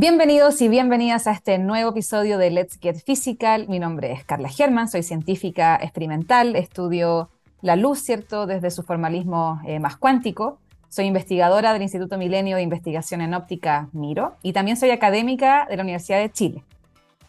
Bienvenidos y bienvenidas a este nuevo episodio de Let's Get Physical. Mi nombre es Carla German, soy científica experimental, estudio la luz, ¿cierto?, desde su formalismo eh, más cuántico. Soy investigadora del Instituto Milenio de Investigación en Óptica Miro y también soy académica de la Universidad de Chile.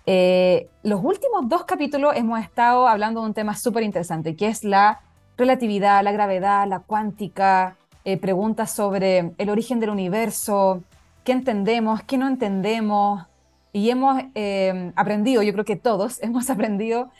Eh, los últimos dos capítulos hemos estado hablando de un tema súper interesante, que es la relatividad, la gravedad, la cuántica, eh, preguntas sobre el origen del universo, qué entendemos, qué no entendemos. Y hemos eh, aprendido, yo creo que todos hemos aprendido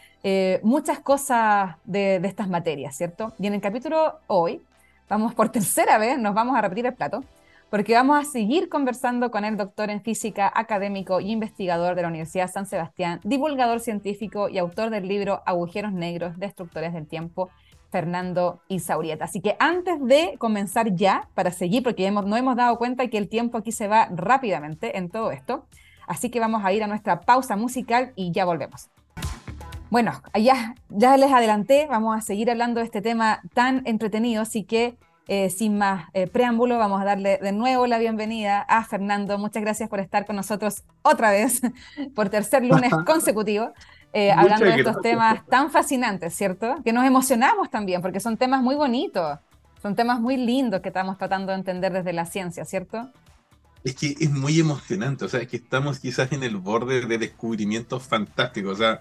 muchas cosas de, de, estas materias, ¿cierto? Y en el capítulo hoy, vamos por tercera vez, nos vamos a repetir el plato, porque vamos a seguir conversando con el doctor en física, académico y investigador de la Universidad San Sebastián, divulgador científico y autor del libro Agujeros Negros, Destructores del Tiempo, Fernando Isaurieta. Así que antes de comenzar ya, para seguir, porque hemos, no hemos dado cuenta que el tiempo aquí se va rápidamente en todo esto, así que vamos a ir a nuestra pausa musical y ya volvemos. Bueno, ya, ya les adelanté, vamos a seguir hablando de este tema tan entretenido, así que eh, sin más eh, preámbulo, vamos a darle de nuevo la bienvenida a Fernando. Muchas gracias por estar con nosotros otra vez, por tercer lunes consecutivo, eh, hablando de estos temas tan fascinantes, ¿cierto? Que nos emocionamos también, porque son temas muy bonitos, son temas muy lindos que estamos tratando de entender desde la ciencia, ¿cierto? Es que es muy emocionante, o sea, es que estamos quizás en el borde de descubrimientos fantásticos, o sea,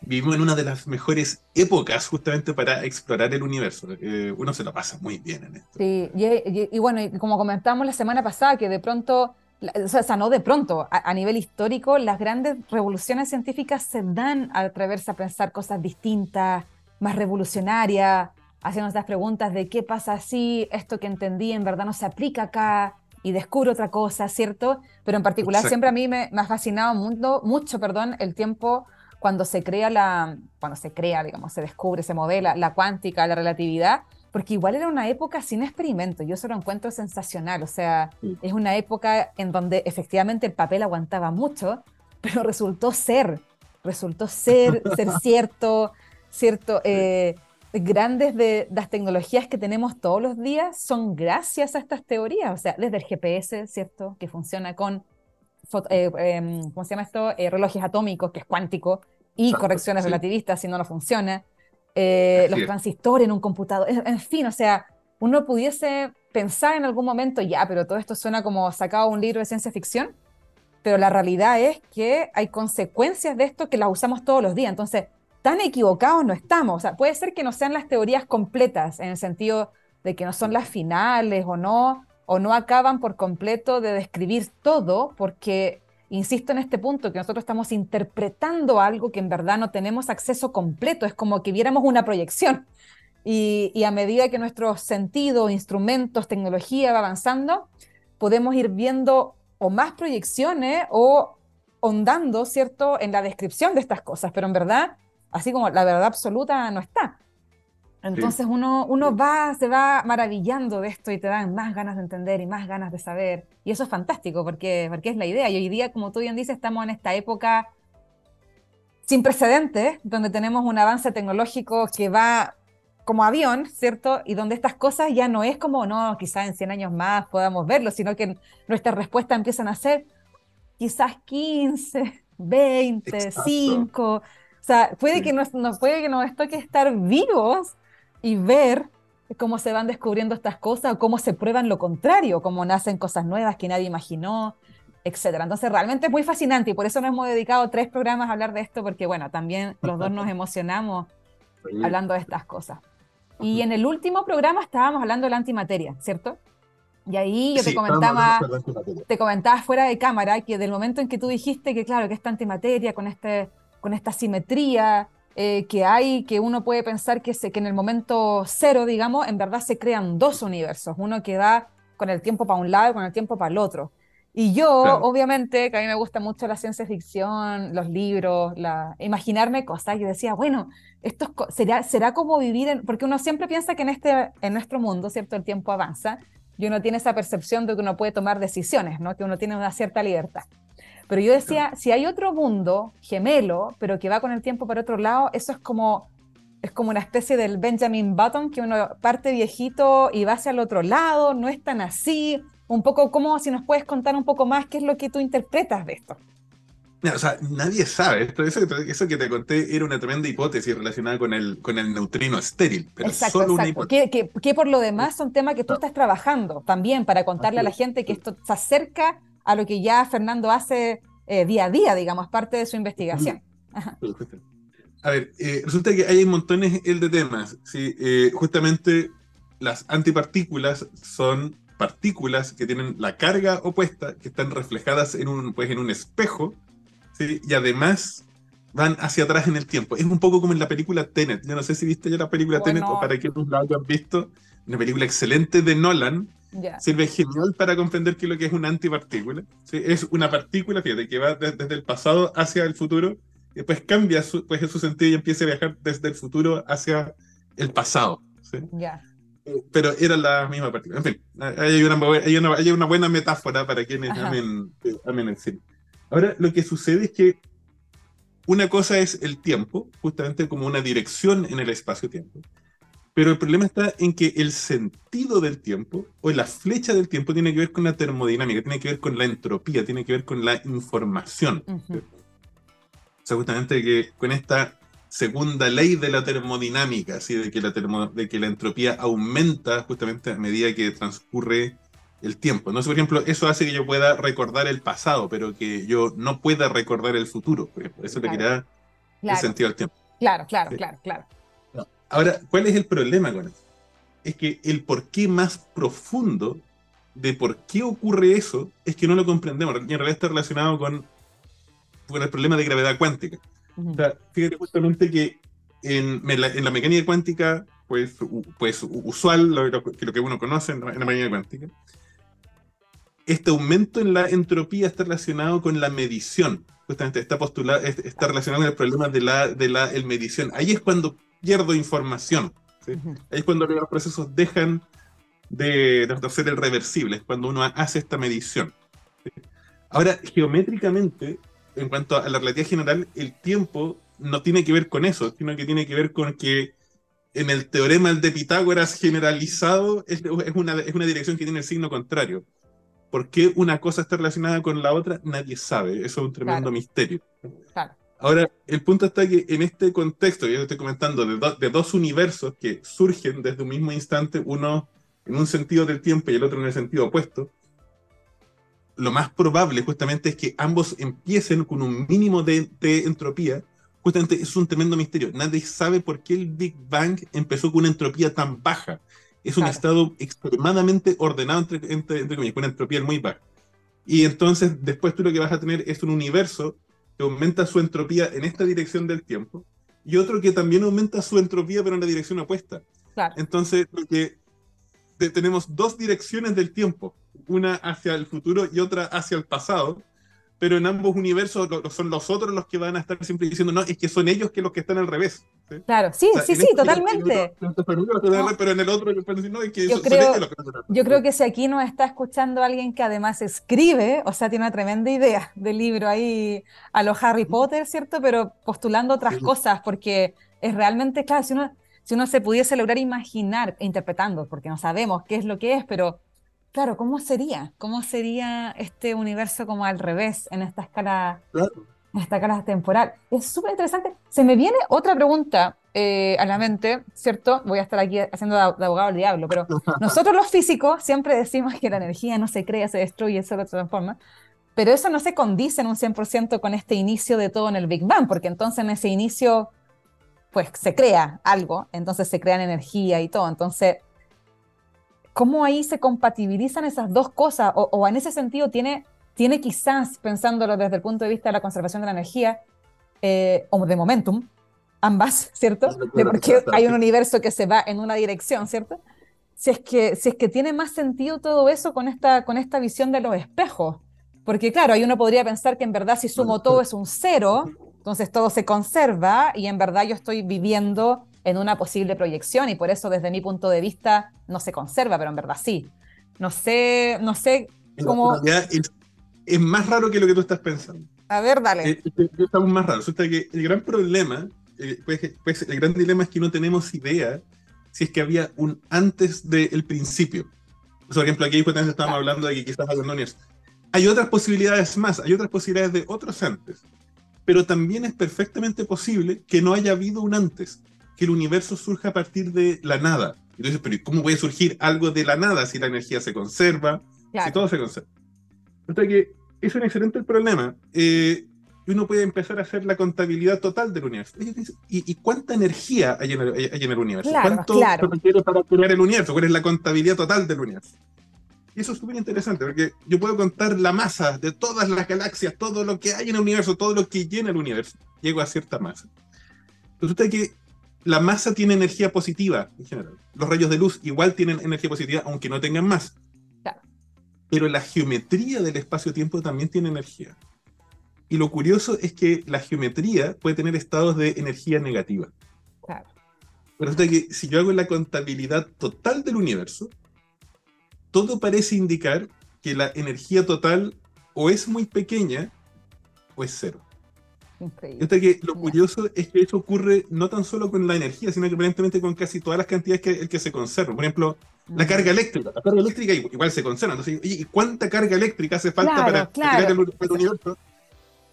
vivimos en una de las mejores épocas justamente para explorar el universo. Eh, uno se lo pasa muy bien en esto. Sí, y, bueno, como comentamos la semana pasada, que de pronto, o sea, no de pronto, a, nivel histórico, las grandes revoluciones científicas se dan a atreverse a pensar cosas distintas, más revolucionarias, haciendo estas preguntas de qué pasa si esto que entendí en verdad no se aplica acá y descubro otra cosa, ¿cierto? Pero en particular siempre a mí me, me ha fascinado mucho, mucho perdón, el tiempo cuando se crea la, cuando se crea, digamos, se descubre, se modela la cuántica, la relatividad, porque igual era una época sin experimento, yo eso lo encuentro sensacional, o sea, es una época en donde efectivamente el papel aguantaba mucho, pero resultó ser, resultó ser, ser cierto, cierto, eh, grandes de las tecnologías que tenemos todos los días son gracias a estas teorías, o sea, desde el GPS, ¿cierto? Que funciona con eh, em, ¿cómo se llama esto? Eh, relojes atómicos, que es cuántico, y correcciones relativistas si no, no funciona. Eh, los transistores en un computador, en, fin, o sea, uno pudiese pensar en algún momento, ya, pero todo esto suena como sacado un libro de ciencia ficción, pero la realidad es que hay consecuencias de esto que las usamos todos los días. Entonces, tan equivocados no estamos. O sea, puede ser que no sean las teorías completas, en el sentido de que no son las finales o no, o no acaban por completo de describir todo, porque, insisto en este punto, que nosotros estamos interpretando algo que en verdad no tenemos acceso completo, es como que viéramos una proyección. Y, a medida que nuestros sentidos, instrumentos, tecnología va avanzando, podemos ir viendo o más proyecciones o hondando, ¿cierto?, en la descripción de estas cosas, pero en verdad, así como la verdad absoluta no está. Entonces uno, uno va, se va maravillando de esto y te dan más ganas de entender y más ganas de saber. Y eso es fantástico porque, porque es la idea. Y hoy día, como tú bien dices, estamos en esta época sin precedentes, donde tenemos un avance tecnológico que va como avión, ¿cierto? Y donde estas cosas ya no es como, no, quizás en 100 años más podamos verlo, sino que nuestras respuestas empiezan a ser quizás 15, 20, 5. O sea, puede, que nos, puede que nos toque estar vivos y ver cómo se van descubriendo estas cosas o cómo se prueban lo contrario, cómo nacen cosas nuevas que nadie imaginó, etcétera. Entonces realmente es muy fascinante y por eso nos hemos dedicado tres programas a hablar de esto porque bueno, también los dos nos emocionamos hablando de estas cosas. Y en el último programa estábamos hablando de la antimateria, ¿cierto? Y ahí yo te comentaba, te comentaba fuera de cámara que del momento en que tú dijiste que claro, que esta antimateria con este con esta simetría eh, que hay, que uno puede pensar que, se, que en el momento cero, digamos, en verdad se crean dos universos, uno que va con el tiempo para un lado y con el tiempo para el otro. Y yo, obviamente, que a mí me gusta mucho la ciencia ficción, los libros, la, imaginarme cosas, y decía, bueno, esto será, será como vivir en, porque uno siempre piensa que en, este, en nuestro mundo, ¿cierto? El tiempo avanza, y uno tiene esa percepción de que uno puede tomar decisiones, ¿no? Que uno tiene una cierta libertad. Pero yo decía, si hay otro mundo gemelo, pero que va con el tiempo para otro lado, eso es como, es como una especie del Benjamin Button, que uno parte viejito y va hacia el otro lado, no es tan así. un poco cómo, si nos puedes contar un poco más qué es lo que tú interpretas de esto. o sea, nadie sabe. Esto, eso, que te conté era una tremenda hipótesis relacionada con el, con el neutrino estéril. Pero exacto, solo Una hipótesis. Que, que, por lo demás son temas que tú estás trabajando también para contarle a la gente que esto se acerca a lo que ya Fernando hace eh, día a día, digamos, parte de su investigación. A ver, eh, resulta que hay montones de temas. ¿sí? Eh, justamente las antipartículas son partículas que tienen la carga opuesta, que están reflejadas en un, pues, en un espejo, ¿sí? y además van hacia atrás en el tiempo. Es un poco como en la película Tenet. Yo no sé si viste ya la película Tenet o para quienes la hayan visto. Una película excelente de Nolan. Sirve genial para comprender qué es lo que es una antipartícula. ¿sí? Es una partícula, fíjate, que va desde el pasado hacia el futuro después cambia su, pues, su sentido y empieza a viajar desde el futuro hacia el pasado. ¿sí? Eh, pero era la misma partícula. En fin, hay una, hay una, hay una buena metáfora para quienes amen, amen el cine. Ahora, lo que sucede es que una cosa es el tiempo, justamente como una dirección en el espacio-tiempo. Pero el problema está en que el sentido del tiempo o la flecha del tiempo tiene que ver con la termodinámica, tiene que ver con la entropía, tiene que ver con la información. O sea, justamente que con esta segunda ley de la termodinámica, ¿sí? de, que la de que la entropía aumenta justamente a medida que transcurre el tiempo. ¿no? por ejemplo, eso hace que yo pueda recordar el pasado, pero que yo no pueda recordar el futuro. Eso le crea el sentido al tiempo. Claro, claro, claro, claro. Ahora, ¿cuál es el problema con eso? Es que el porqué más profundo de por qué ocurre eso es que no lo comprendemos. Y en realidad está relacionado con con el problema de gravedad cuántica. O sea, fíjate justamente que en, la, mecánica cuántica, pues, pues usual, lo, que uno conoce en la, mecánica cuántica, este aumento en la entropía está relacionado con la medición. Justamente está postulado, está relacionado con el problema de la, de la el medición. Ahí es cuando pierdo información. Ahí es cuando los procesos dejan de, de ser irreversibles, cuando uno hace esta medición. Ahora, geométricamente, en cuanto a la relatividad general, el tiempo no tiene que ver con eso, sino que tiene que ver con que en el teorema de Pitágoras generalizado es, una, es una dirección que tiene el signo contrario. ¿Por qué una cosa está relacionada con la otra? Nadie sabe. Eso es un tremendo misterio. Ahora, el punto está que en este contexto, yo estoy comentando, de, de, dos universos que surgen desde un mismo instante, uno en un sentido del tiempo y el otro en el sentido opuesto, lo más probable justamente es que ambos empiecen con un mínimo de, entropía. Justamente es un tremendo misterio. Nadie sabe por qué el Big Bang empezó con una entropía tan baja. Es un estado extremadamente ordenado, entre, entre, comillas, con una entropía muy baja. Y entonces después tú lo que vas a tener es un universo que aumenta su entropía en esta dirección del tiempo y otro que también aumenta su entropía pero en la dirección opuesta. Entonces lo que tenemos dos direcciones del tiempo una hacia el futuro y otra hacia el pasado, pero en ambos universos son los otros los que van a estar siempre diciendo, no, es que son ellos que los que están al revés. Claro, sí, sí, sí, este totalmente. Pero en el otro yo creo, Yo creo que si aquí nos está escuchando alguien que además escribe, o sea, tiene una tremenda idea de libro ahí a los Harry Potter, ¿cierto? Pero postulando otras cosas, porque es realmente, claro, si uno, si uno se pudiese lograr imaginar, interpretando, porque no sabemos qué es lo que es, pero Claro, ¿cómo sería? ¿Cómo sería este universo como al revés en esta escala, en esta escala temporal? Es súper interesante. Se me viene otra pregunta eh, a la mente, ¿cierto? Voy a estar aquí haciendo de, abogado al diablo, pero nosotros los físicos siempre decimos que la energía no se crea, se destruye, se transforma. Pero eso no se condice en un 100% con este inicio de todo en el Big Bang, porque entonces en ese inicio, pues se crea algo, entonces se crean energía y todo. Entonces, ¿Cómo ahí se compatibilizan esas dos cosas? O, en ese sentido tiene, tiene quizás, pensándolo desde el punto de vista de la conservación de la energía, eh, o de momentum, ambas, ¿cierto? De porque hay un universo que se va en una dirección, ¿cierto? Si es que, si es que tiene más sentido todo eso con esta, con esta visión de los espejos. Porque claro, ahí uno podría pensar que en verdad si sumo todo es un cero, entonces todo se conserva y en verdad yo estoy viviendo en una posible proyección y por eso desde mi punto de vista no se conserva, pero en verdad sí. No sé, no sé cómo... Es, más raro que lo que tú estás pensando. A ver, dale. Eh, estamos más raros. Resulta que el gran problema, eh, pues, pues, el gran dilema es que no tenemos idea si es que había un antes del principio. Por ejemplo, aquí estamos hablando de que quizás universo. Hay otras posibilidades más, hay otras posibilidades de otros antes. Pero también es perfectamente posible que no haya habido un antes, que el universo surja a partir de la nada. Entonces, pero ¿cómo puede surgir algo de la nada si la energía se conserva, si todo se conserva? Sea que es un excelente problema. Eh, uno puede empezar a hacer la contabilidad total del universo. ¿Y, cuánta energía hay en el, universo? ¿Cuánto se requiere para crear el universo? ¿Cuál es la contabilidad total del universo? Y eso es súper interesante, porque yo puedo contar la masa de todas las galaxias, todo lo que hay en el universo, todo lo que llena el universo. Llego a cierta masa. Resulta que la masa tiene energía positiva en general. Los rayos de luz igual tienen energía positiva, aunque no tengan más. Pero la geometría del espacio-tiempo también tiene energía. Y lo curioso es que la geometría puede tener estados de energía negativa. Claro. Pero resulta que si yo hago la contabilidad total del universo, todo parece indicar que la energía total o es muy pequeña o es cero. Increíble. que lo curioso es que eso ocurre no tan solo con la energía, sino que aparentemente con casi todas las cantidades que, que se conservan. Por ejemplo, la mm. carga eléctrica. La carga eléctrica igual se conserva. Entonces, ¿y cuánta carga eléctrica hace falta para crear el, universo?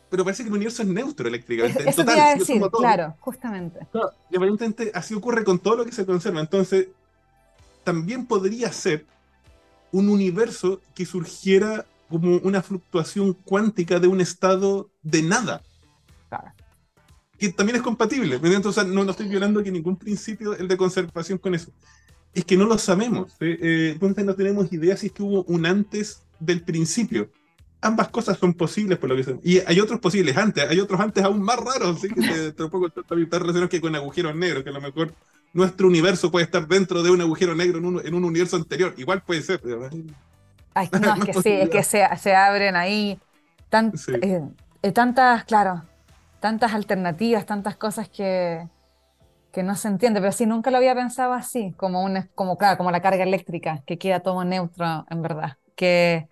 Pero parece que el universo es neutro eléctricamente. Eso te iba a decir, claro, justamente. y aparentemente así ocurre con todo lo que se conserva. Entonces, también podría ser un universo que surgiera como una fluctuación cuántica de un estado de nada. Que también es compatible. Entonces, no, no estoy violando que ningún principio el de conservación con eso. Es que no lo sabemos. ¿eh? entonces no tenemos idea si es que hubo un antes del principio. Ambas cosas son posibles por lo que Y hay otros posibles antes, hay otros antes aún más raros, ¿sí? que te, relacionados que con agujeros negros, que a lo mejor nuestro universo puede estar dentro de un agujero negro en un, en un universo anterior. Igual puede ser. Ay, no, es que sí, es que se, se abren ahí eh, eh, tantas, claro, tantas alternativas, tantas cosas que, que no se entiende, pero sí, nunca lo había pensado así, como, un, como, claro, como la carga eléctrica, que queda todo neutro, en verdad. Que,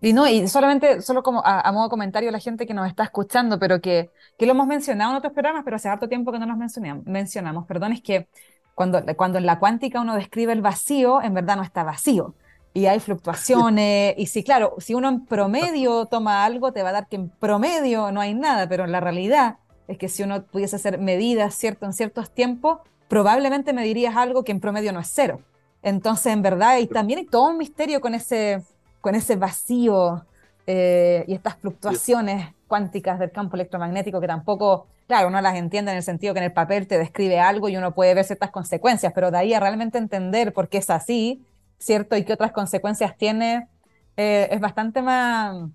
y no, y solamente, solo como a, modo comentario a la gente que nos está escuchando, pero que, que, lo hemos mencionado en otros programas, pero hace harto tiempo que no nos mencionamos, mencionamos perdón, es que cuando, cuando en la cuántica uno describe el vacío, en verdad no está vacío y hay fluctuaciones. y sí, claro, si uno en promedio toma algo, te va a dar que en promedio no hay nada, pero en la realidad es que si uno pudiese hacer medidas cierto, en ciertos tiempos, probablemente medirías algo que en promedio no es cero. Entonces, en verdad, y también hay todo un misterio con ese, con ese vacío eh, y estas fluctuaciones cuánticas del campo electromagnético que tampoco, claro, uno las entiende en el sentido que en el papel te describe algo y uno puede ver ciertas consecuencias, pero de ahí a realmente entender por qué es así, ¿cierto? Y qué otras consecuencias tiene, eh, es bastante más,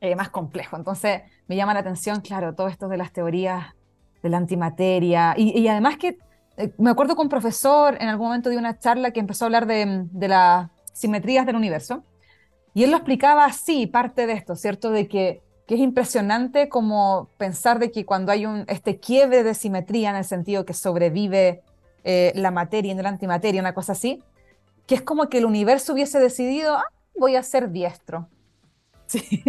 eh, más complejo. Entonces, me llama la atención, claro, todo esto de las teorías de la antimateria. Y, además que eh, me acuerdo con un profesor en algún momento de una charla que empezó a hablar de, de las simetrías del universo. Y él lo explicaba así, parte de esto, ¿cierto? De que, que, es impresionante como pensar de que cuando hay un, este quiebre de simetría en el sentido que sobrevive la materia y no la antimateria, una cosa así, que es como que el universo hubiese decidido, ah, voy a ser diestro. Sí,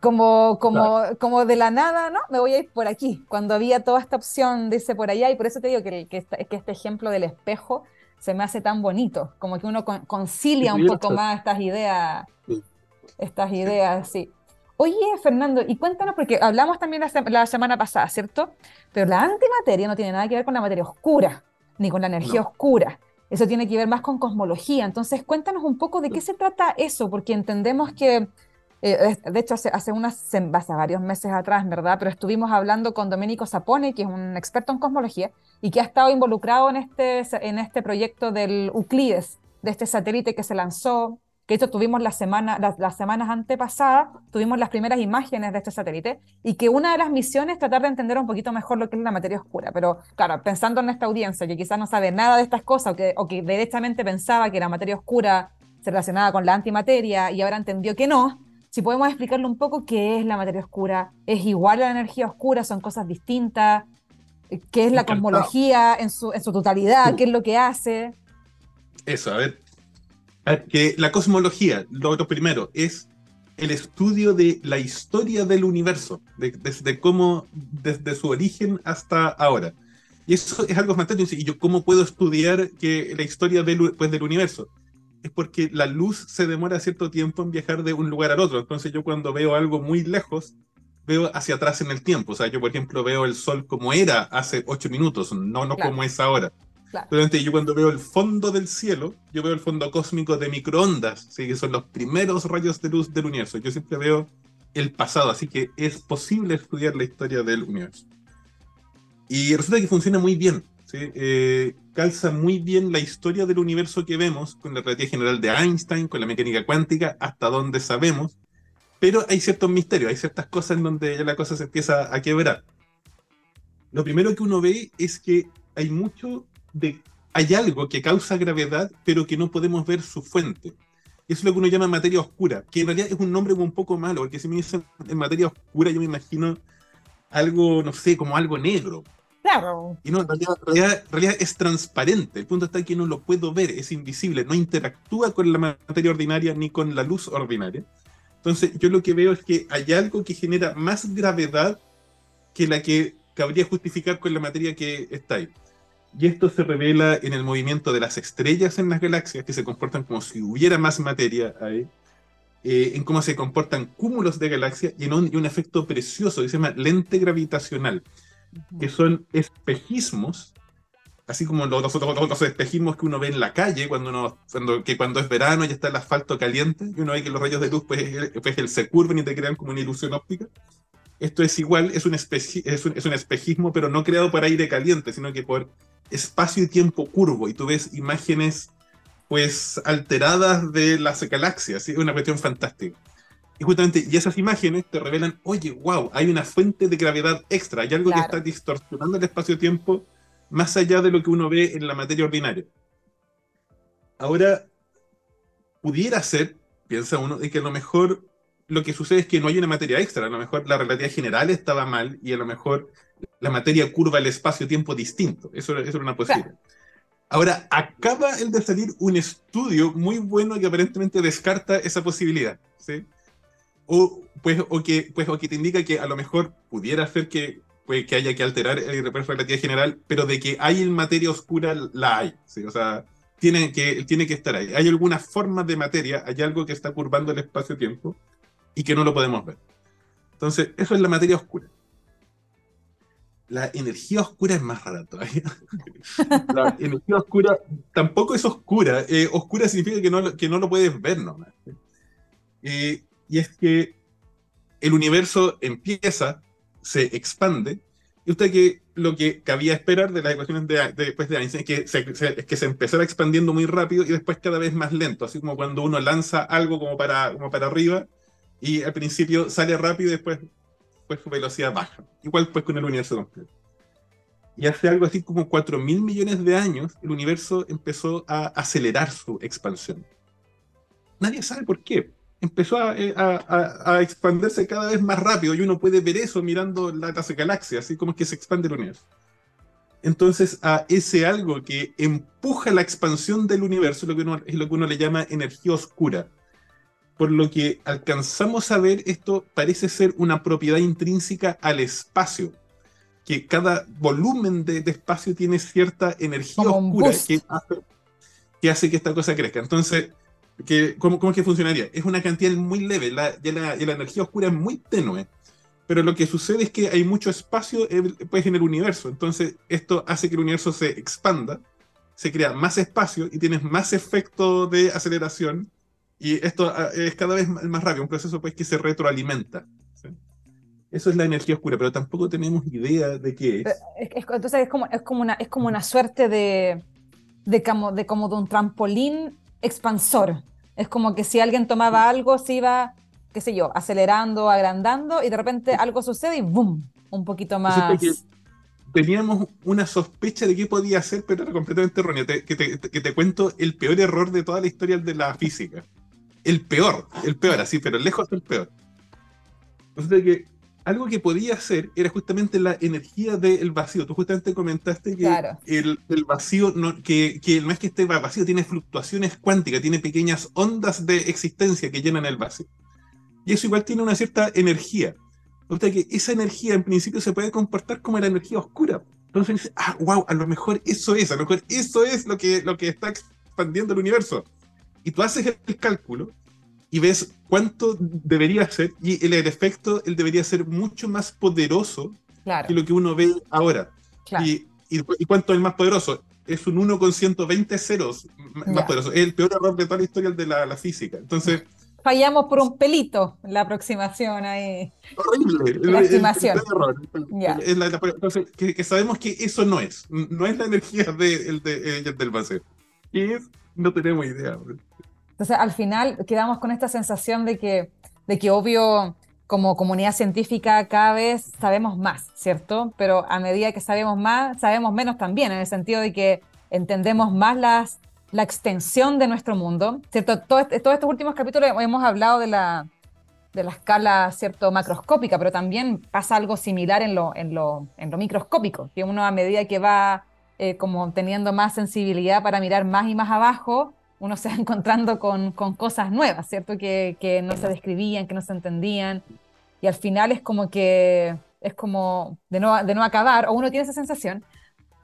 como, como, como de la nada, ¿no? Me voy a ir por aquí. Cuando había toda esta opción, dice por allá, y por eso te digo que, que, que este ejemplo del espejo se me hace tan bonito, como que uno concilia un poco más estas ideas, estas ideas, sí. Oye, Fernando, y cuéntanos, porque hablamos también la, semana pasada, ¿cierto? Pero la antimateria no tiene nada que ver con la materia oscura, ni con la energía oscura. Eso tiene que ver más con cosmología. Entonces, cuéntanos un poco de qué se trata eso, porque entendemos que, eh, de hecho, hace, hace, unas, hace varios meses atrás, ¿verdad? Pero estuvimos hablando con Domenico Sapone, que es un experto en cosmología y que ha estado involucrado en este, en este proyecto del Euclides, de este satélite que se lanzó que esto tuvimos la semana, las, semanas antepasadas, tuvimos las primeras imágenes de este satélite, y que una de las misiones es tratar de entender un poquito mejor lo que es la materia oscura. Pero claro, pensando en esta audiencia que quizás no sabe nada de estas cosas, o que, o que directamente pensaba que la materia oscura se relacionaba con la antimateria y ahora entendió que no, si podemos explicarle un poco qué es la materia oscura, ¿es igual a la energía oscura? ¿Son cosas distintas? ¿Qué es la cosmología en su, en su totalidad? ¿Qué es lo que hace? Eso, a ver, que la cosmología, lo, primero, es el estudio de la historia del universo, desde cómo, desde su origen hasta ahora. Y eso es algo fantástico. ¿Y yo cómo puedo estudiar que la historia del, pues, del universo? es porque la luz se demora cierto tiempo en viajar de un lugar al otro. Entonces yo cuando veo algo muy lejos, veo hacia atrás en el tiempo. O sea, yo por ejemplo veo el sol como era hace ocho minutos, no, no como es ahora. Claro. yo cuando veo el fondo del cielo, yo veo el fondo cósmico de microondas, ¿sí? que son los primeros rayos de luz del universo. Yo siempre veo el pasado, así que es posible estudiar la historia del universo. Y resulta que funciona muy bien. ¿sí? Eh, calza muy bien la historia del universo que vemos con la relatividad general de Einstein, con la mecánica cuántica, hasta donde sabemos. Pero hay ciertos misterios, hay ciertas cosas en donde ya la cosa se empieza a quebrar. Lo primero que uno ve es que hay mucho hay algo que causa gravedad, pero que no podemos ver su fuente. Eso es lo que uno llama materia oscura, que en realidad es un nombre un poco malo, porque si me dicen en materia oscura, yo me imagino algo, no sé, como algo negro. Claro. Y no, en realidad, realidad, es transparente. El punto está que no lo puedo ver, es invisible, no interactúa con la materia ordinaria ni con la luz ordinaria. Entonces, yo lo que veo es que hay algo que genera más gravedad que la que cabría justificar con la materia que está ahí. Y esto se revela en el movimiento de las estrellas en las galaxias, que se comportan como si hubiera más materia ahí, eh, en cómo se comportan cúmulos de galaxias y en un, efecto precioso que se llama lente gravitacional, que son espejismos, así como los, los, espejismos que uno ve en la calle cuando, uno, cuando, que cuando es verano ya está el asfalto caliente y uno ve que los rayos de luz pues, pues se curven y te crean como una ilusión óptica. Esto es igual, es un, es un, es un espejismo, pero no creado por aire caliente, sino que por espacio y tiempo curvo y tú ves imágenes pues alteradas de las galaxias, es una cuestión fantástica. Y justamente, y esas imágenes te revelan, oye, wow, hay una fuente de gravedad extra, hay algo que está distorsionando el espacio-tiempo más allá de lo que uno ve en la materia ordinaria. Ahora, pudiera ser, piensa uno, de que a lo mejor lo que sucede es que no hay una materia extra, a lo mejor la relatividad general estaba mal y a lo mejor la materia curva el espacio-tiempo distinto. Eso, eso era una posibilidad. Ahora, acaba el de salir un estudio muy bueno que aparentemente descarta esa posibilidad. ¿sí? O, pues, o, que, pues, o que te indica que a lo mejor pudiera ser que, pues, que haya que alterar el de relatividad general, pero de que hay en materia oscura, la hay. ¿sí? O sea, tiene que, tiene que estar ahí. Hay alguna forma de materia, hay algo que está curvando el espacio-tiempo y que no lo podemos ver. Entonces, eso es la materia oscura la energía oscura es más rara todavía. la energía oscura tampoco es oscura. Eh, oscura significa que no, que no lo puedes ver nomás. Eh, y es que el universo empieza, se expande, y usted que lo que cabía esperar de las ecuaciones de, después de Einstein es que se, que se empezara expandiendo muy rápido y después cada vez más lento, así como cuando uno lanza algo como para, como para arriba y al principio sale rápido y después pues velocidad baja. Igual pues con el universo completo. Y hace algo así como 4 mil millones de años, el universo empezó a acelerar su expansión. Nadie sabe por qué. Empezó eh, a, a, expandirse cada vez más rápido y uno puede ver eso mirando las galaxias, así como es que se expande el universo. Entonces, a ese algo que empuja la expansión del universo lo que es lo que uno le llama energía oscura por lo que alcanzamos a ver, esto parece ser una propiedad intrínseca al espacio, que cada volumen de, espacio tiene cierta energía oscura que hace, que esta cosa crezca. Entonces, ¿cómo, ¿cómo, es que funcionaría? Es una cantidad muy leve, la, la, energía oscura es muy tenue, pero lo que sucede es que hay mucho espacio pues, en el universo, entonces esto hace que el universo se expanda, se crea más espacio y tienes más efecto de aceleración y esto ah, es cada vez más rápido, un proceso pues que se retroalimenta. Eso es la energía oscura, pero tampoco tenemos idea de qué es. Entonces es como, es como, una, es como una suerte de, de, como, de como de un trampolín expansor. Es como que si alguien tomaba algo, se iba, qué sé yo, acelerando, agrandando, y de repente algo sucede y ¡boom! Un poquito más. teníamos una sospecha de qué podía ser, pero era completamente errónea. que, te, que, te, cuento el peor error de toda la historia de la física el peor, el peor, así, pero lejos del peor. O sea que algo que podía hacer era justamente la energía del vacío. Tú justamente comentaste que el, vacío, no, que, que no es que esté vacío, tiene fluctuaciones cuánticas, tiene pequeñas ondas de existencia que llenan el vacío. Y eso igual tiene una cierta energía. O sea que esa energía en principio se puede comportar como la energía oscura. Entonces, ah, wow, a lo mejor eso es, a lo mejor eso es lo que, lo que está expandiendo el universo y tú haces el cálculo y ves cuánto debería ser, y el, efecto él debería ser mucho más poderoso que lo que uno ve ahora. Y, y, cuánto es más poderoso? Es un 1 con 120 ceros más poderoso. Es el peor error de toda la historia de la, física. Entonces. Fallamos por un pelito la aproximación ahí. Horrible. La estimación. entonces, que, sabemos que eso no es. No es la energía de, de, del vacío. Y no tenemos idea. Entonces, al final quedamos con esta sensación de que, de que obvio, como comunidad científica cada vez sabemos más, ¿cierto? Pero a medida que sabemos más, sabemos menos también, en el sentido de que entendemos más las, la extensión de nuestro mundo, ¿cierto? Todo, este, todos estos últimos capítulos hemos hablado de la, de la escala, ¿cierto?, macroscópica, pero también pasa algo similar en lo, en lo, en lo microscópico, que uno a medida que va eh, como teniendo más sensibilidad para mirar más y más abajo, uno se va encontrando con, con cosas nuevas, ¿cierto? Que, que, no se describían, que no se entendían. Y al final es como que es como de no, de no acabar, o uno tiene esa sensación,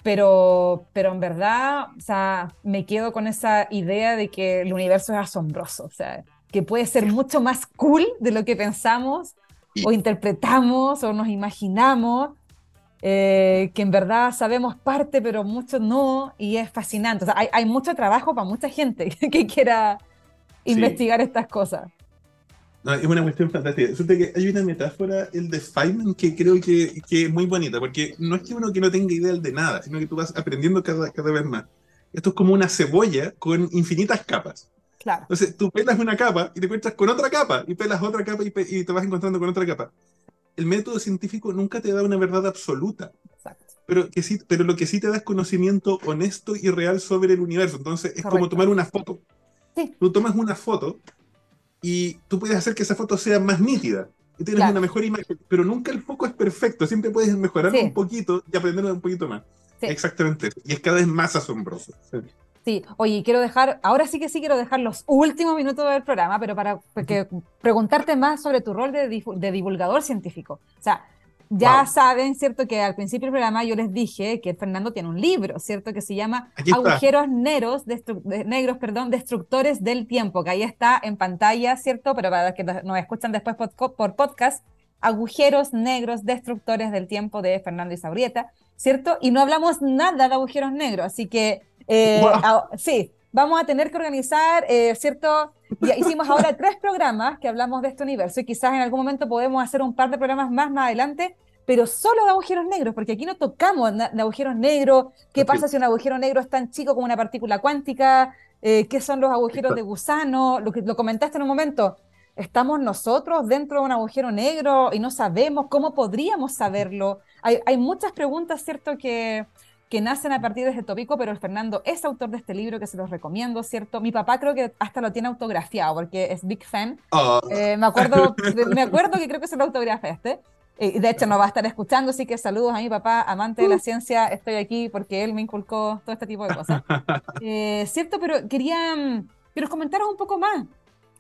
pero, pero en verdad, o sea, me quedo con esa idea de que el universo es asombroso, o sea, que puede ser mucho más cool de lo que pensamos o interpretamos o nos imaginamos eh, que en verdad sabemos parte, pero mucho no, y es fascinante. O sea, hay, hay mucho trabajo para mucha gente que quiera investigar estas cosas. No, es una cuestión fantástica. Que hay una metáfora, el de Feynman, que creo que, que, es muy bonita, porque no es que uno que no tenga idea de nada, sino que tú vas aprendiendo cada, cada vez más. Esto es como una cebolla con infinitas capas. Claro. Entonces, tú pelas una capa y te encuentras con otra capa, y pelas otra capa y, y te vas encontrando con otra capa el método científico nunca te da una verdad absoluta. Pero, que sí, pero lo que sí te da es conocimiento honesto y real sobre el universo. Entonces es como tomar una foto. Tú tomas una foto y tú puedes hacer que esa foto sea más nítida y tienes una mejor imagen, pero nunca el foco es perfecto. Siempre puedes mejorarlo un poquito y aprender un poquito más. Exactamente. Y es cada vez más asombroso. Sí, oye, quiero dejar, ahora sí que sí quiero dejar los últimos minutos del programa, pero para preguntarte más sobre tu rol de, divulgador científico. O sea, ya saben, ¿cierto? Que al principio del programa yo les dije que Fernando tiene un libro, ¿cierto? Que se llama Agujeros negros, negros, perdón, destructores del tiempo, que ahí está en pantalla, ¿cierto? Pero para los que nos escuchan después por podcast, Agujeros negros, destructores del tiempo de Fernando Isaurieta, ¿cierto? Y no hablamos nada de agujeros negros, así que eh, sí, vamos a tener que organizar, eh, ¿cierto? Ya hicimos ahora tres programas que hablamos de este universo y quizás en algún momento podemos hacer un par de programas más más adelante, pero solo de agujeros negros, porque aquí no tocamos de agujeros negros, qué pasa si un agujero negro es tan chico como una partícula cuántica, eh, qué son los agujeros de gusano, lo que lo comentaste en un momento. ¿Estamos nosotros dentro de un agujero negro y no sabemos cómo podríamos saberlo? Hay, hay muchas preguntas, ¿cierto? Que, que nacen a partir de este tópico, pero Fernando es autor de este libro que se los recomiendo, ¿cierto? Mi papá creo que hasta lo tiene autografiado porque es big fan. Oh. Eh, me, acuerdo, me acuerdo que creo que se lo autografiaste. Eh, de hecho, no va a estar escuchando, así que saludos a mi papá, amante de la ciencia. Estoy aquí porque él me inculcó todo este tipo de cosas. Eh, ¿Cierto? Pero quería mm, que nos comentaras un poco más.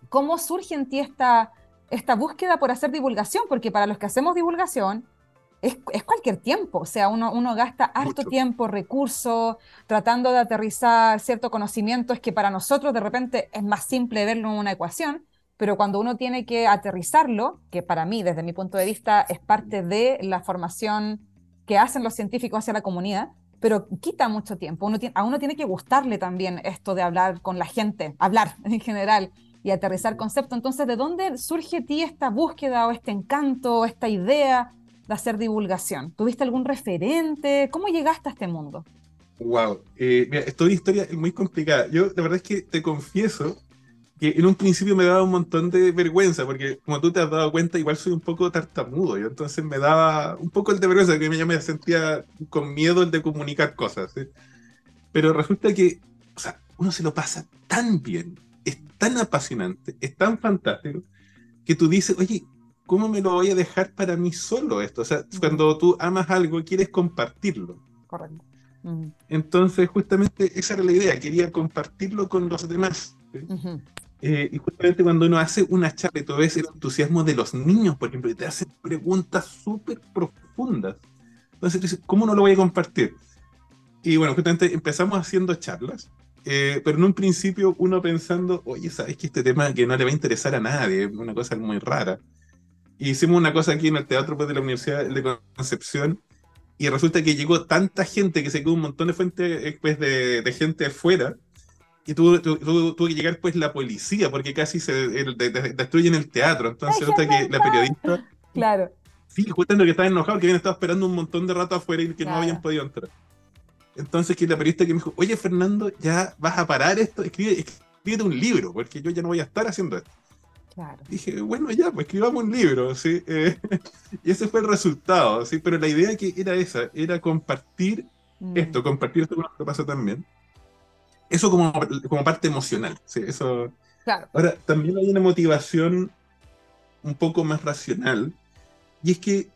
¿Cómo surge en ti esta, esta búsqueda por hacer divulgación? Porque para los que hacemos divulgación, es, cualquier tiempo, o sea, uno, uno gasta harto tiempo, recursos, tratando de aterrizar cierto conocimiento, es que para nosotros de repente es más simple verlo en una ecuación, pero cuando uno tiene que aterrizarlo, que para mí, desde mi punto de vista, es parte de la formación que hacen los científicos hacia la comunidad, pero quita mucho tiempo. Uno a uno tiene que gustarle también esto de hablar con la gente, hablar en general y aterrizar conceptos. Entonces, ¿de dónde surge a ti esta búsqueda o este encanto, o esta idea de hacer divulgación? ¿Tuviste algún referente? ¿Cómo llegaste a este mundo? Wow, eh, mira, historia es muy complicada. Yo la verdad es que te confieso que en un principio me daba un montón de vergüenza, porque como tú te has dado cuenta, igual soy un poco tartamudo, y entonces me daba un poco el de vergüenza, que yo me sentía con miedo el de comunicar cosas. Pero resulta que, o sea, uno se lo pasa tan bien, es tan apasionante, es tan fantástico, que tú dices, oye, ¿cómo me lo voy a dejar para mí solo esto? O sea, cuando tú amas algo, quieres compartirlo. Correcto. Entonces, justamente esa era la idea, quería compartirlo con los demás. Eh, y justamente cuando uno hace una charla tú ves el entusiasmo de los niños, por ejemplo, y te hacen preguntas súper profundas. Entonces, dices, ¿cómo no lo voy a compartir? Y bueno, justamente empezamos haciendo charlas Eh, pero en un principio uno pensando, oye, ¿sabes que este tema que no le va a interesar a nadie? Una cosa muy rara. Hicimos una cosa aquí en el teatro pues, de la Universidad de Concepción y resulta que llegó tanta gente que se quedó un montón de fuentes pues, de, de gente afuera y tuvo, tuvo, que llegar pues la policía porque casi se destruyen el teatro. Entonces resulta que la periodista... Claro. Sí, justamente que estaba enojado, que habían estado esperando un montón de rato afuera y que no habían podido entrar. Entonces, que la periodista que me dijo, oye Fernando, ya vas a parar esto, escribe, escríbete un libro, porque yo ya no voy a estar haciendo esto. Claro. Dije, bueno, ya, pues escribamos un libro, ¿sí? Eh, y ese fue el resultado, ¿sí? Pero la idea que era esa, era compartir mm. esto, compartir esto con lo que pasa también. Eso como, como parte emocional, ¿sí? Eso... Claro. Ahora, también hay una motivación un poco más racional, y es que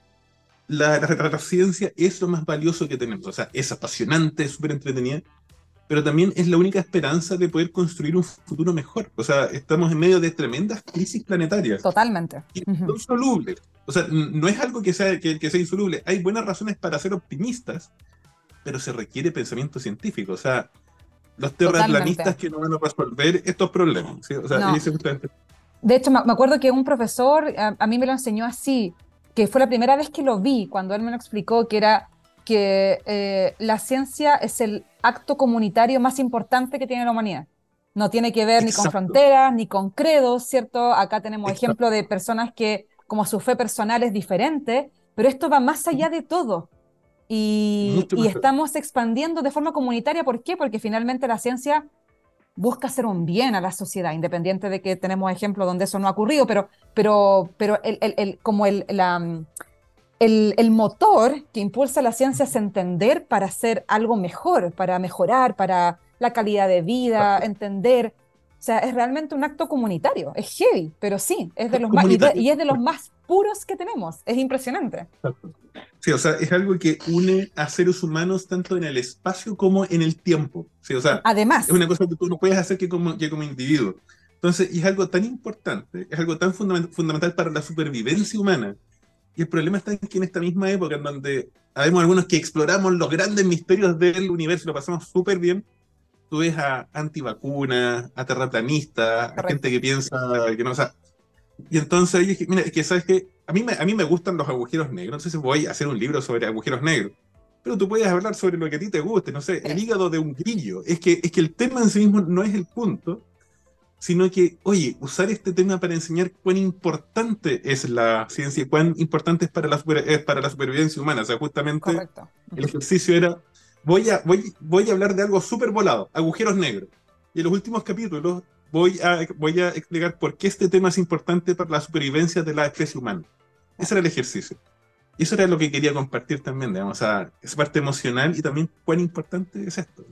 la, la, ciencia es lo más valioso que tenemos. O sea, es apasionante, es súper entretenida, pero también es la única esperanza de poder construir un futuro mejor. O sea, estamos en medio de tremendas crisis planetarias. Totalmente. son solubles. O sea, no es algo que sea, que, sea insoluble. Hay buenas razones para ser optimistas, pero se requiere pensamiento científico. O sea, los terraplanistas que no van a resolver estos problemas. O sea, De hecho, me acuerdo que un profesor a mí me lo enseñó así que fue la primera vez que lo vi, cuando él me lo explicó, que era que eh, la ciencia es el acto comunitario más importante que tiene la humanidad. No tiene que ver ni con fronteras, ni con credos, ¿cierto? Acá tenemos ejemplos de personas que como su fe personal es diferente, pero esto va más allá de todo. Y, y estamos expandiendo de forma comunitaria. ¿Por qué? Porque finalmente la ciencia busca hacer un bien a la sociedad, independiente de que tenemos ejemplos donde eso no ha ocurrido, pero, pero, pero el, el, como el, la, el, motor que impulsa la ciencia es entender para hacer algo mejor, para mejorar, para la calidad de vida, entender. O sea, es realmente un acto comunitario, es heavy, pero sí, es de los más, y, es de los más puros que tenemos, es impresionante. Sí, o sea, es algo que une a seres humanos tanto en el espacio como en el tiempo. Sí, o sea, además. Es una cosa que tú no puedes hacer que como, que como individuo. Entonces, y es algo tan importante, es algo tan fundamental para la supervivencia humana. Y el problema está en que en esta misma época, en donde habemos algunos que exploramos los grandes misterios del universo y lo pasamos súper bien, tú ves a antivacunas, a terraplanistas, a gente que piensa que no, o sea, y entonces dije, mira, es que sabes que a mí, me, a mí me gustan los agujeros negros, no sé si voy a hacer un libro sobre agujeros negros, pero tú puedes hablar sobre lo que a ti te guste, no sé, el hígado de un grillo. Es que, es que el tema en sí mismo no es el punto, sino que, oye, usar este tema para enseñar cuán importante es la ciencia, cuán importante es para la, es para la supervivencia humana. O sea, justamente el ejercicio era, voy a, voy, voy a hablar de algo súper volado, agujeros negros. Y en los últimos capítulos voy a, voy a explicar por qué este tema es importante para la supervivencia de la especie humana. Ese era el ejercicio. Y eso era lo que quería compartir también, digamos, esa parte emocional y también cuán importante es esto.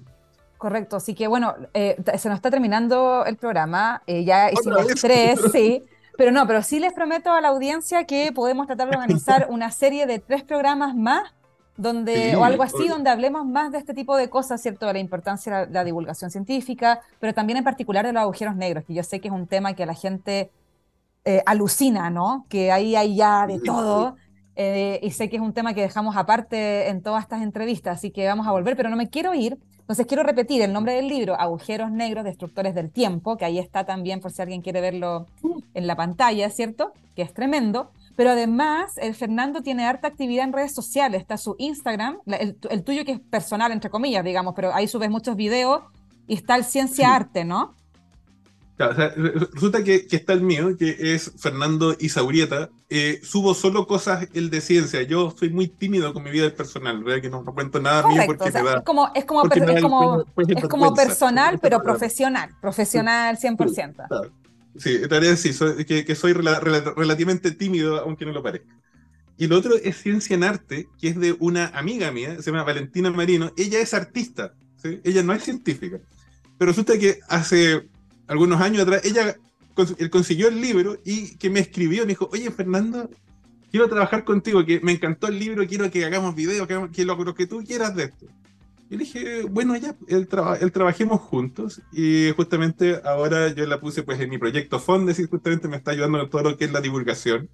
Correcto, así que bueno, eh, se nos está terminando el programa, eh, ya hicimos tres, sí, pero no, pero sí les prometo a la audiencia que podemos tratar de organizar una serie de tres programas más donde, o algo así, donde hablemos más de este tipo de cosas, ¿cierto? De la importancia de la, divulgación científica, pero también en particular de los agujeros negros, que yo sé que es un tema que la gente eh, alucina, ¿no? Que ahí hay ya de todo. Eh, y sé que es un tema que dejamos aparte en todas estas entrevistas, así que vamos a volver, pero no me quiero ir. Entonces quiero repetir el nombre del libro, Agujeros Negros, Destructores del Tiempo, que ahí está también por si alguien quiere verlo en la pantalla, ¿cierto? Que es tremendo. Pero además, el Fernando tiene harta actividad en redes sociales. Está su Instagram, el, tuyo que es personal, entre comillas, digamos, pero ahí subes muchos videos y está el Ciencia Arte, ¿no? Resulta que, está el mío, que es Fernando Isaurieta. Eh, subo solo cosas el de ciencia. Yo soy muy tímido con mi vida personal, ¿verdad? Que no, cuento nada mío porque me da, Es como, es como, es como, personal, pero profesional. Profesional 100%. Sí, en realidad sí, que, soy relativamente tímido, aunque no lo parezca. Y lo otro es Ciencia en Arte, que es de una amiga mía, se llama Valentina Marino. Ella es artista, ¿sí? ella no es científica. Pero resulta que hace algunos años atrás, ella consiguió el libro y que me escribió, me dijo, oye Fernando, quiero trabajar contigo, que me encantó el libro, quiero que hagamos videos, que, que lo, que tú quieras de esto. Y dije, bueno, ya, el, el trabajemos juntos. Y justamente ahora yo la puse pues en mi proyecto Fondes y justamente me está ayudando en todo lo que es la divulgación.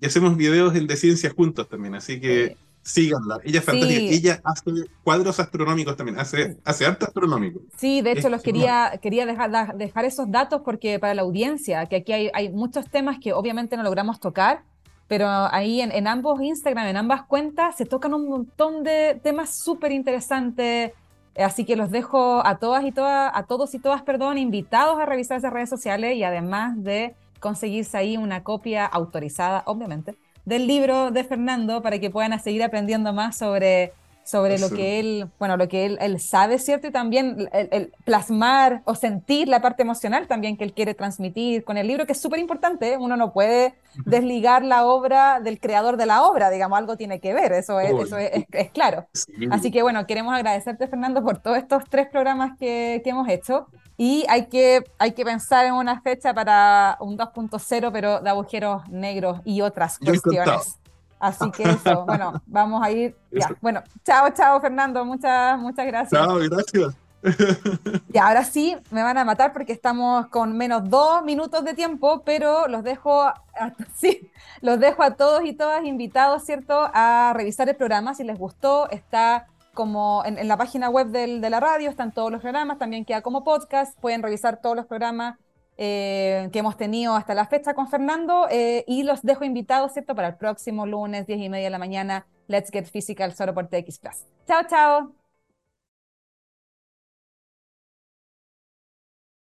Y hacemos videos de ciencia juntos también. Así que Síganla, ella es fantástica. Ella hace cuadros astronómicos también, hace, hace arte astronómico. Sí, de hecho, los quería, quería dejar, dejar esos datos porque para la audiencia, que aquí hay, hay muchos temas que obviamente no logramos tocar, pero ahí en, en, ambos Instagram, en ambas cuentas, se tocan un montón de temas súper interesantes. Así que los dejo a todas y todas, a todos y todas, perdón, invitados a revisar esas redes sociales y además de conseguirse ahí una copia autorizada, obviamente, del libro de Fernando para que puedan seguir aprendiendo más sobre sobre lo que él, bueno, lo que él, él sabe, ¿cierto? Y también el, plasmar o sentir la parte emocional también que él quiere transmitir con el libro, que es súper importante. ¿eh? Uno no puede desligar la obra del creador de la obra, digamos, algo tiene que ver, eso es, eso es, es, claro. Así que bueno, queremos agradecerte, Fernando, por todos estos tres programas que, que hemos hecho. Y hay que, hay que pensar en una fecha para un 2.0, pero de agujeros negros y otras cuestiones. Así que eso, bueno, vamos a ir. Ya. Bueno, chao, chao, Fernando. Muchas, muchas gracias. Chao, gracias. Y ahora sí, me van a matar porque estamos con menos dos minutos de tiempo, pero los dejo, a, sí, los dejo a todos y todas invitados, ¿cierto?, a revisar el programa. Si les gustó, está como en, la página web de la radio, están todos los programas, también queda como podcast, pueden revisar todos los programas eh, que hemos tenido hasta la fecha con Fernando eh, y los dejo invitados, ¿cierto? Para el próximo lunes, 10 y media de la mañana, Let's Get Physical solo por TX Plus. Chao, chao.